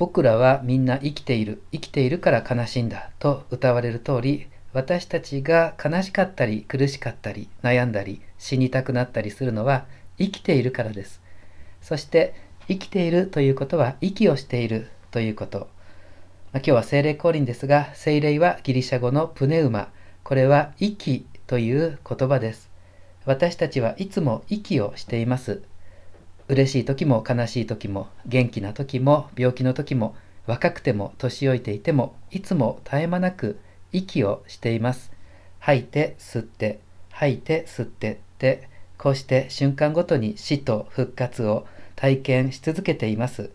僕らはみんな生きている、生きているから悲しいんだと歌われる通り、私たちが悲しかったり苦しかったり悩んだり死にたくなったりするのは生きているからです。そして生きているということは息をしているということ。まあ、今日は精霊降臨ですが、精霊はギリシャ語のプネウマ。これは息という言葉です。私たちはいつも息をしています。嬉しい時も悲しい時も元気な時も病気の時も若くても年老いていてもいつも絶え間なく息をしています。吐いて吸って吐いて吸ってってこうして瞬間ごとに死と復活を体験し続けています。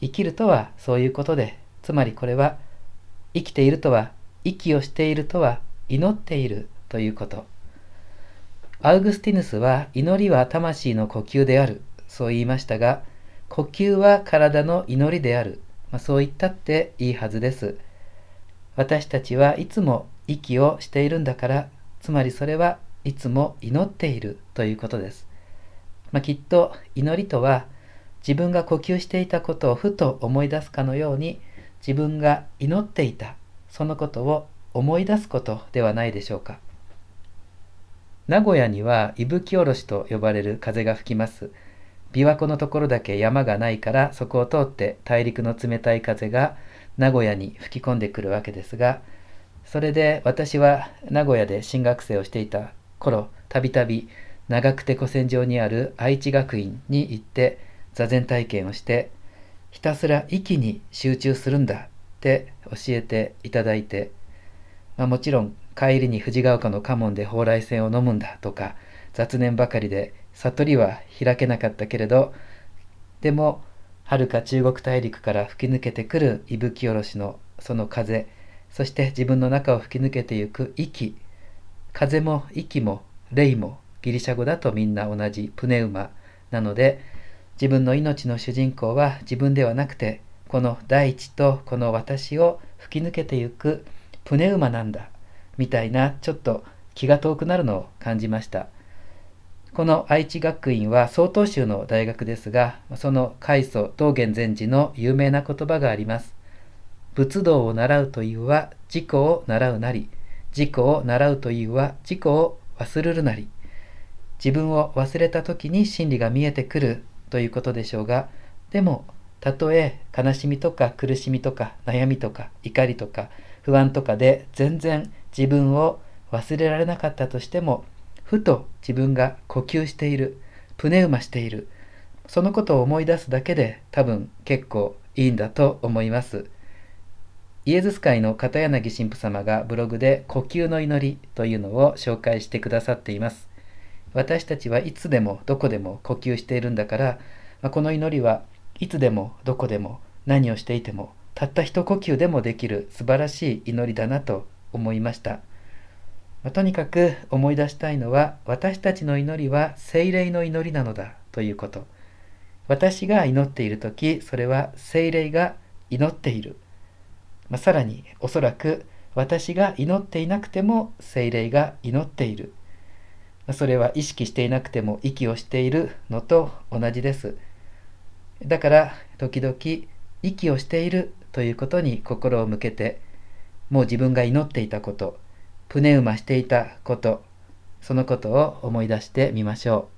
生きるとはそういうことでつまりこれは生きているとは息をしているとは祈っているということ。アウグスティヌスは祈りは魂の呼吸であるそう言いましたが呼吸は体の祈りである、まあ、そう言ったっていいはずです。私たちはいつも息をしているんだからつまりそれはいつも祈っているということです。まあ、きっと祈りとは自分が呼吸していたことをふと思い出すかのように自分が祈っていたそのことを思い出すことではないでしょうか。名古屋には伊吹おろしと呼ばれる風が吹きます。琵琶湖のところだけ山がないからそこを通って大陸の冷たい風が名古屋に吹き込んでくるわけですがそれで私は名古屋で進学生をしていた頃たびたび長久手古戦場にある愛知学院に行って座禅体験をしてひたすら息に集中するんだって教えていただいて、まあ、もちろん帰りに藤ヶ丘の家紋で蓬莱線を飲むんだとか雑念ばかりで悟りは開けなかったけれどでもはるか中国大陸から吹き抜けてくる息吹おろしのその風そして自分の中を吹き抜けてゆく息風も息も霊もギリシャ語だとみんな同じプネウマなので自分の命の主人公は自分ではなくてこの大地とこの私を吹き抜けてゆくプネウマなんだみたいなちょっと気が遠くなるのを感じました。この愛知学院は曹洞宗の大学ですがその開祖道元禅師の有名な言葉があります。仏道を習うというは自己を習うなり自己を習うというは自己を忘れるなり自分を忘れた時に真理が見えてくるということでしょうがでもたとえ悲しみとか苦しみとか悩みとか怒りとか不安とかで全然自分を忘れられなかったとしてもふと自分が呼吸しているプネウマしているそのことを思い出すだけで多分結構いいんだと思いますイエズス会の片柳神父様がブログで呼吸の祈りというのを紹介してくださっています私たちはいつでもどこでも呼吸しているんだから、まこの祈りはいつでもどこでも何をしていてもたった一呼吸でもできる素晴らしい祈りだなと思いました。まとにかく思い出したいのは私たちの祈りは精霊の祈りなのだということ。私が祈っている時それは精霊が祈っている。まあ、さらにおそらく私が祈っていなくても精霊が祈っている。それは意識していなくても息をしているのと同じです。だから時々息をしているということに心を向けてもう自分が祈っていたことプネウマしていたことそのことを思い出してみましょう。